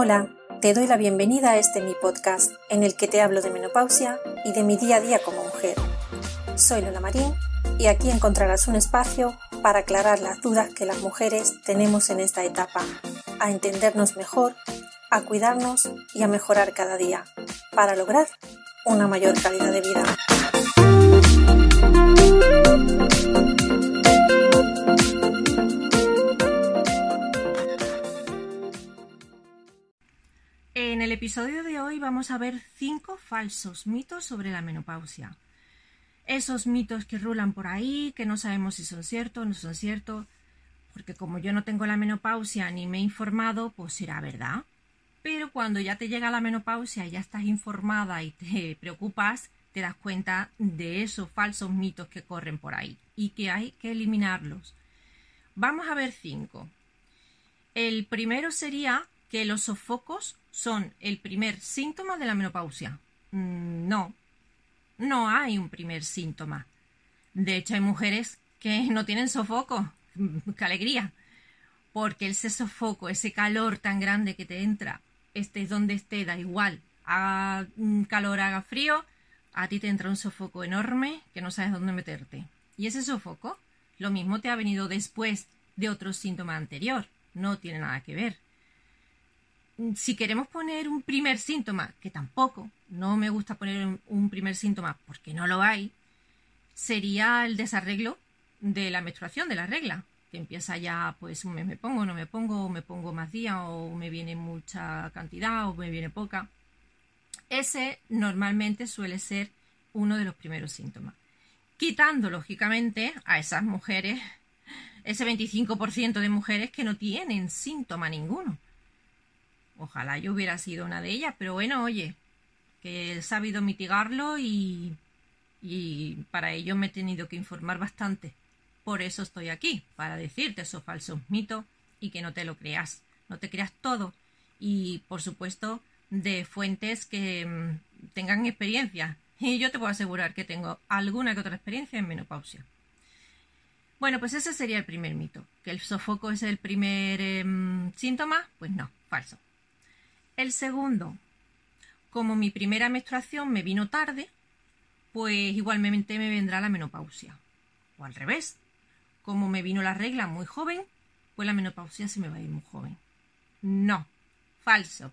Hola, te doy la bienvenida a este mi podcast en el que te hablo de menopausia y de mi día a día como mujer. Soy Lola Marín y aquí encontrarás un espacio para aclarar las dudas que las mujeres tenemos en esta etapa, a entendernos mejor, a cuidarnos y a mejorar cada día, para lograr una mayor calidad de vida. Episodio de hoy vamos a ver cinco falsos mitos sobre la menopausia. Esos mitos que rulan por ahí, que no sabemos si son ciertos o no son ciertos, porque como yo no tengo la menopausia ni me he informado, pues será verdad. Pero cuando ya te llega la menopausia y ya estás informada y te preocupas, te das cuenta de esos falsos mitos que corren por ahí y que hay que eliminarlos. Vamos a ver cinco. El primero sería que los sofocos son el primer síntoma de la menopausia. Mm, no, no hay un primer síntoma. De hecho, hay mujeres que no tienen sofoco. ¡Qué alegría! Porque ese sofoco, ese calor tan grande que te entra, estés donde esté, da igual. Haga calor, haga frío, a ti te entra un sofoco enorme que no sabes dónde meterte. Y ese sofoco, lo mismo te ha venido después de otro síntoma anterior. No tiene nada que ver si queremos poner un primer síntoma, que tampoco, no me gusta poner un primer síntoma porque no lo hay, sería el desarreglo de la menstruación, de la regla, que empieza ya, pues un mes me pongo, no me pongo, o me pongo más días, o me viene mucha cantidad, o me viene poca. Ese normalmente suele ser uno de los primeros síntomas. Quitando, lógicamente, a esas mujeres, ese 25% de mujeres que no tienen síntoma ninguno Ojalá yo hubiera sido una de ellas, pero bueno, oye, que he sabido mitigarlo y, y para ello me he tenido que informar bastante. Por eso estoy aquí, para decirte esos falsos mitos y que no te lo creas, no te creas todo. Y por supuesto, de fuentes que mm, tengan experiencia. Y yo te puedo asegurar que tengo alguna que otra experiencia en menopausia. Bueno, pues ese sería el primer mito. ¿Que el sofoco es el primer em, síntoma? Pues no, falso. El segundo, como mi primera menstruación me vino tarde, pues igualmente me vendrá la menopausia. O al revés, como me vino la regla muy joven, pues la menopausia se me va a ir muy joven. No, falso.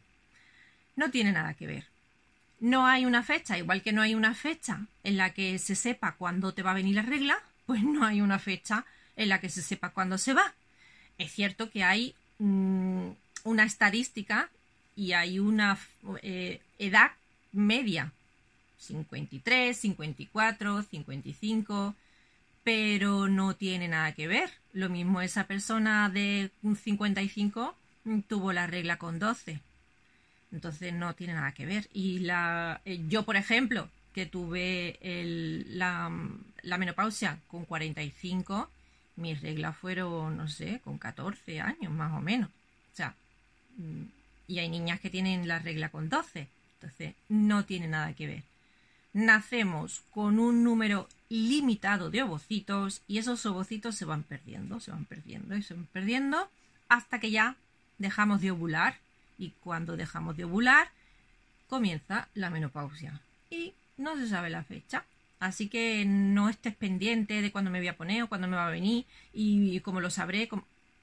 No tiene nada que ver. No hay una fecha, igual que no hay una fecha en la que se sepa cuándo te va a venir la regla, pues no hay una fecha en la que se sepa cuándo se va. Es cierto que hay mm, una estadística y hay una eh, edad media, 53, 54, 55, pero no tiene nada que ver. Lo mismo esa persona de 55 tuvo la regla con 12. Entonces no tiene nada que ver. Y la, eh, yo, por ejemplo, que tuve la, la menopausia con 45, mis reglas fueron, no sé, con 14 años más o menos. O sea, mm, y hay niñas que tienen la regla con 12. Entonces, no tiene nada que ver. Nacemos con un número limitado de ovocitos y esos ovocitos se van perdiendo, se van perdiendo y se van perdiendo hasta que ya dejamos de ovular. Y cuando dejamos de ovular, comienza la menopausia. Y no se sabe la fecha. Así que no estés pendiente de cuándo me voy a poner o cuándo me va a venir y, cómo lo sabré.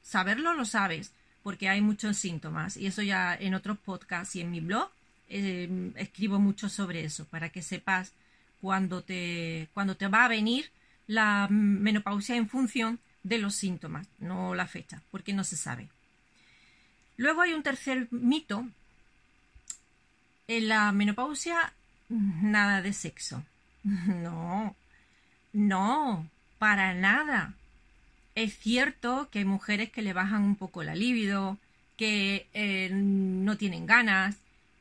Saberlo lo sabes, porque hay muchos síntomas y eso ya en otros podcasts y en mi blog eh, escribo mucho sobre eso para que sepas cuándo te, cuando te va a venir la menopausia en función de los síntomas, no la fecha, porque no se sabe. Luego hay un tercer mito. En la menopausia, nada de sexo. No, no, para nada. Es cierto que hay mujeres que le bajan un poco la libido, que eh, no tienen ganas,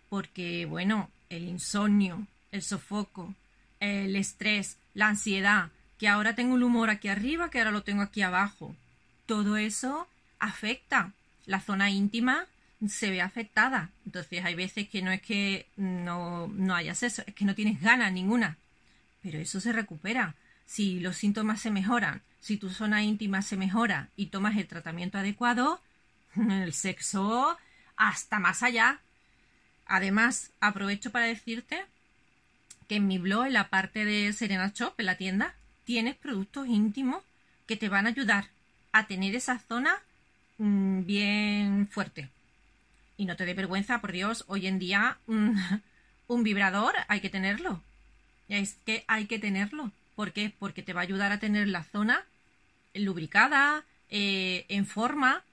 porque, bueno, el insomnio, el sofoco, el estrés, la ansiedad, que ahora tengo el humor aquí arriba, que ahora lo tengo aquí abajo. Todo eso afecta. La zona íntima se ve afectada. Entonces hay veces que no es que no, no hayas eso, es que no tienes ganas ninguna. Pero eso se recupera. Si los síntomas se mejoran, si tu zona íntima se mejora y tomas el tratamiento adecuado, el sexo hasta más allá. Además, aprovecho para decirte que en mi blog, en la parte de Serena Shop, en la tienda, tienes productos íntimos que te van a ayudar a tener esa zona mm, bien fuerte. Y no te dé vergüenza, por Dios, hoy en día mm, un vibrador hay que tenerlo. Es que hay que tenerlo. ¿Por qué? Porque te va a ayudar a tener la zona lubricada, eh, en forma.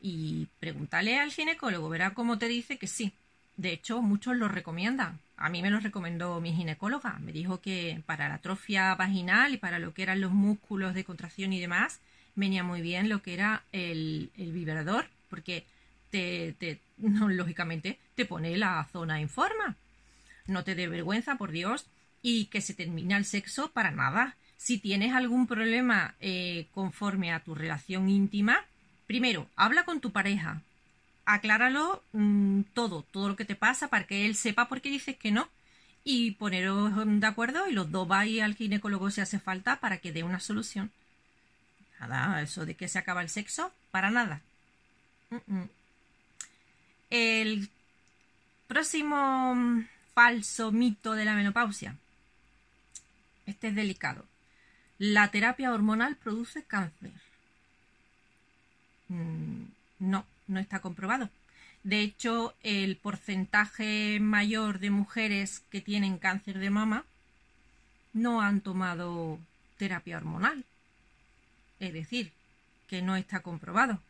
Y pregúntale al ginecólogo, verá cómo te dice que sí. De hecho, muchos lo recomiendan. A mí me lo recomendó mi ginecóloga. Me dijo que para la atrofia vaginal y para lo que eran los músculos de contracción y demás, venía muy bien lo que era el, vibrador, porque te, te lógicamente, te pone la zona en forma. No te dé vergüenza, por Dios, y que se termina el sexo para nada. Si tienes algún problema eh, conforme a tu relación íntima, primero, habla con tu pareja, acláralo mm, todo, todo lo que te pasa para que él sepa por qué dices que no y poneros de acuerdo y los dos vais al ginecólogo si hace falta para que dé una solución. Nada, eso de que se acaba el sexo, para nada. El próximo mm, falso mito de la menopausia. Este es delicado. La terapia hormonal produce cáncer. Mm, no, no está comprobado. De hecho, el porcentaje mayor de mujeres que tienen cáncer de mama no han tomado terapia hormonal. Es decir, que no está comprobado.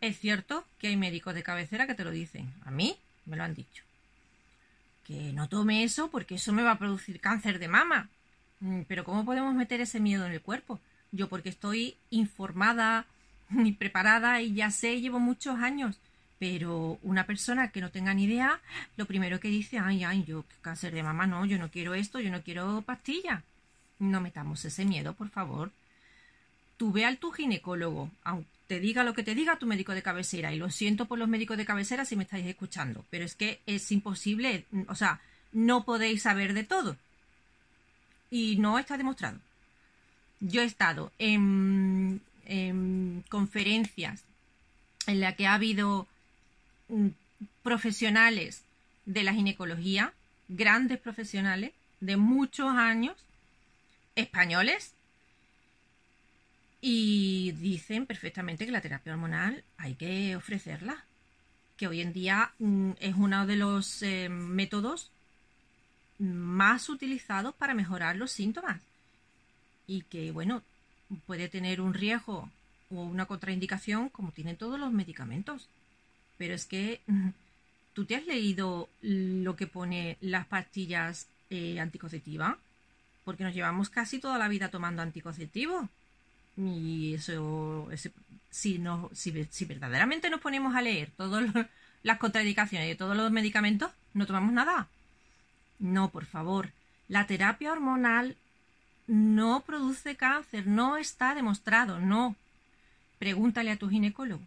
Es cierto que hay médicos de cabecera que te lo dicen. A mí me lo han dicho. Que no tome eso porque eso me va a producir cáncer de mama. Mm, pero ¿cómo podemos meter ese miedo en el cuerpo? Yo porque estoy informada, ni preparada y ya sé, llevo muchos años. Pero una persona que no tenga ni idea, lo primero que dice, ay, ay, yo cáncer de mama, no, yo no quiero esto, yo no quiero pastilla. No metamos ese miedo, por favor. Tú ve al tu ginecólogo, aunque te diga lo que te diga tu médico de cabecera. Y lo siento por los médicos de cabecera si me estáis escuchando, pero es que es imposible, o sea, no podéis saber de todo. Y no está demostrado. Yo he estado en conferencias en las que ha habido mm, profesionales de la ginecología, grandes profesionales de muchos años, españoles, y dicen perfectamente que la terapia hormonal hay que ofrecerla, que hoy en día mm, es uno de los eh, métodos más utilizados para mejorar los síntomas y que, bueno, puede tener un riesgo o una contraindicación como tienen todos los medicamentos. Pero es que mm, tú te has leído lo que pone las pastillas eh, anticonceptivas, porque nos llevamos casi toda la vida tomando anticonceptivos. Y eso, si, no, si, si, verdaderamente nos ponemos a leer todas las contraindicaciones de todos los medicamentos, no tomamos nada. No, por favor. La terapia hormonal no produce cáncer, no está demostrado, no. Pregúntale a tu ginecólogo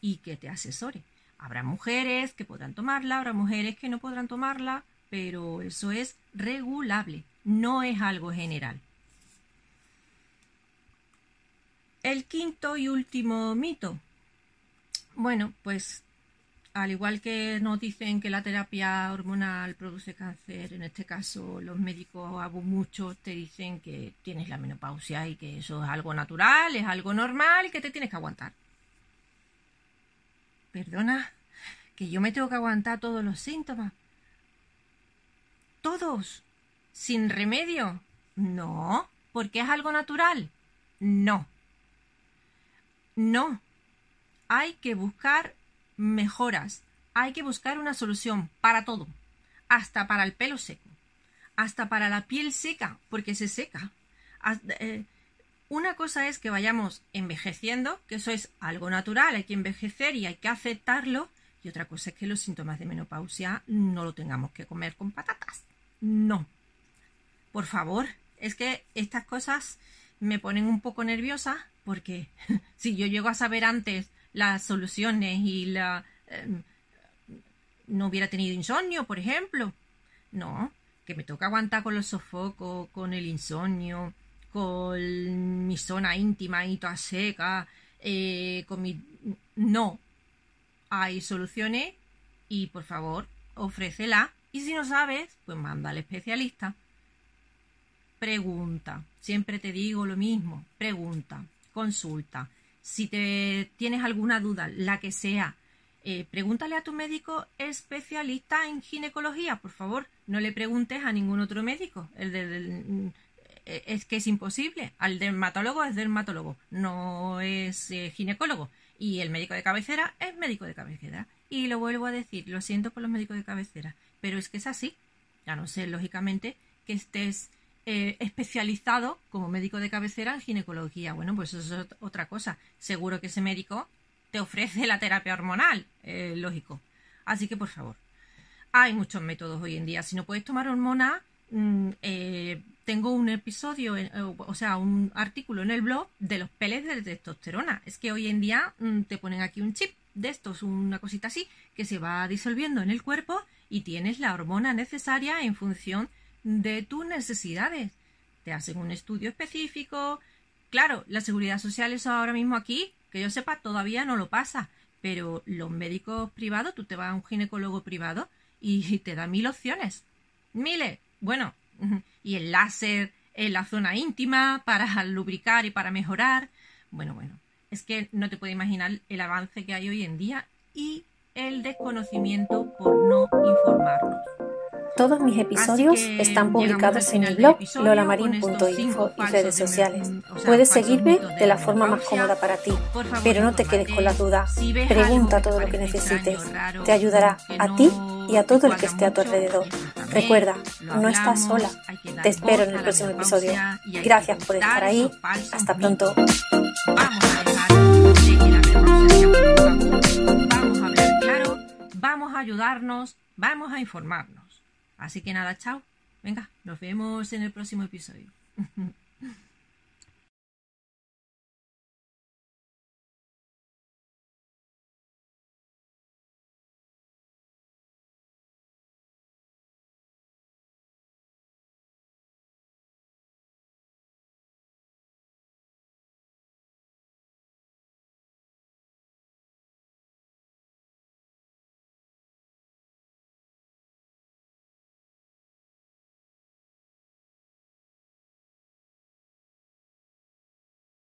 y que te asesore. Habrá mujeres que podrán tomarla, habrá mujeres que no podrán tomarla, pero eso es regulable, no es algo general. El quinto y último mito. Bueno, pues al igual que nos dicen que la terapia hormonal produce cáncer, en este caso los médicos hago mucho te dicen que tienes la menopausia y que eso es algo natural, es algo normal y que te tienes que aguantar. Perdona, que yo me tengo que aguantar todos los síntomas. Todos. Sin remedio. No, porque es algo natural. No. No. Hay que buscar mejoras. Hay que buscar una solución para todo, hasta para el pelo seco, hasta para la piel seca, porque se seca. Eh, una cosa es que vayamos envejeciendo, que eso es algo natural, hay que envejecer y hay que aceptarlo. Y otra cosa es que los síntomas de menopausia no lo tengamos que comer con patatas. No. Por favor, es que estas cosas me ponen un poco nerviosa porque si yo llego a saber antes las soluciones y la... Em, no hubiera tenido insomnio, por ejemplo. No, que me toca aguantar con los sofocos, con el insomnio, con mi zona íntima y toda seca, eh, con mi... No, hay soluciones y por favor, ofrécela. Y si no sabes, pues manda al especialista. Pregunta. Siempre te digo lo mismo. Pregunta. Consulta. Si te tienes alguna duda, la que sea, eh, pregúntale a tu médico especialista en ginecología, por favor. No le preguntes a ningún otro médico. El del, eh, es que es imposible. Al dermatólogo es dermatólogo, no es eh, ginecólogo. Y el médico de cabecera es médico de cabecera. Y lo vuelvo a decir, lo siento por los médicos de cabecera, pero es que es así. Ya no sé, lógicamente, que estés especializado como médico de cabecera en ginecología. Bueno, pues eso es otra cosa. Seguro que ese médico te ofrece la terapia hormonal, eh, lógico. Así que por favor, hay muchos métodos hoy en día. Si no puedes tomar hormona, mm, eh, tengo un episodio, eh, o sea, un artículo en el blog de los peles de testosterona. Es que hoy en día mm, te ponen aquí un chip de estos, una cosita así, que se va disolviendo en el cuerpo y tienes la hormona necesaria en función tus necesidades. Te hacen un estudio específico. Claro, la seguridad social es ahora mismo aquí que yo sepa, todavía no lo pasa, pero los médicos privados, tú te vas a un ginecólogo privado y te da mil opciones. Miles. Bueno, y el láser en la zona íntima para lubricar y para mejorar. Bueno, bueno, es que no te puedes imaginar el avance que hay hoy en día y el desconocimiento por no informarnos. Todos mis episodios están publicados en mi blog lolamarin.info y redes sociales. Puedes seguirme de la forma más cómoda para ti, pero no te quedes con la duda. Pregunta todo lo que necesites. Te ayudará a ti y a todo el que esté a tu alrededor. Recuerda, no estás sola. Te espero en el próximo episodio. Gracias por estar ahí. Hasta pronto. Vamos a hablar claro, vamos a ayudarnos, vamos a informarnos. Así que nada, chao. Venga, nos vemos en el próximo episodio.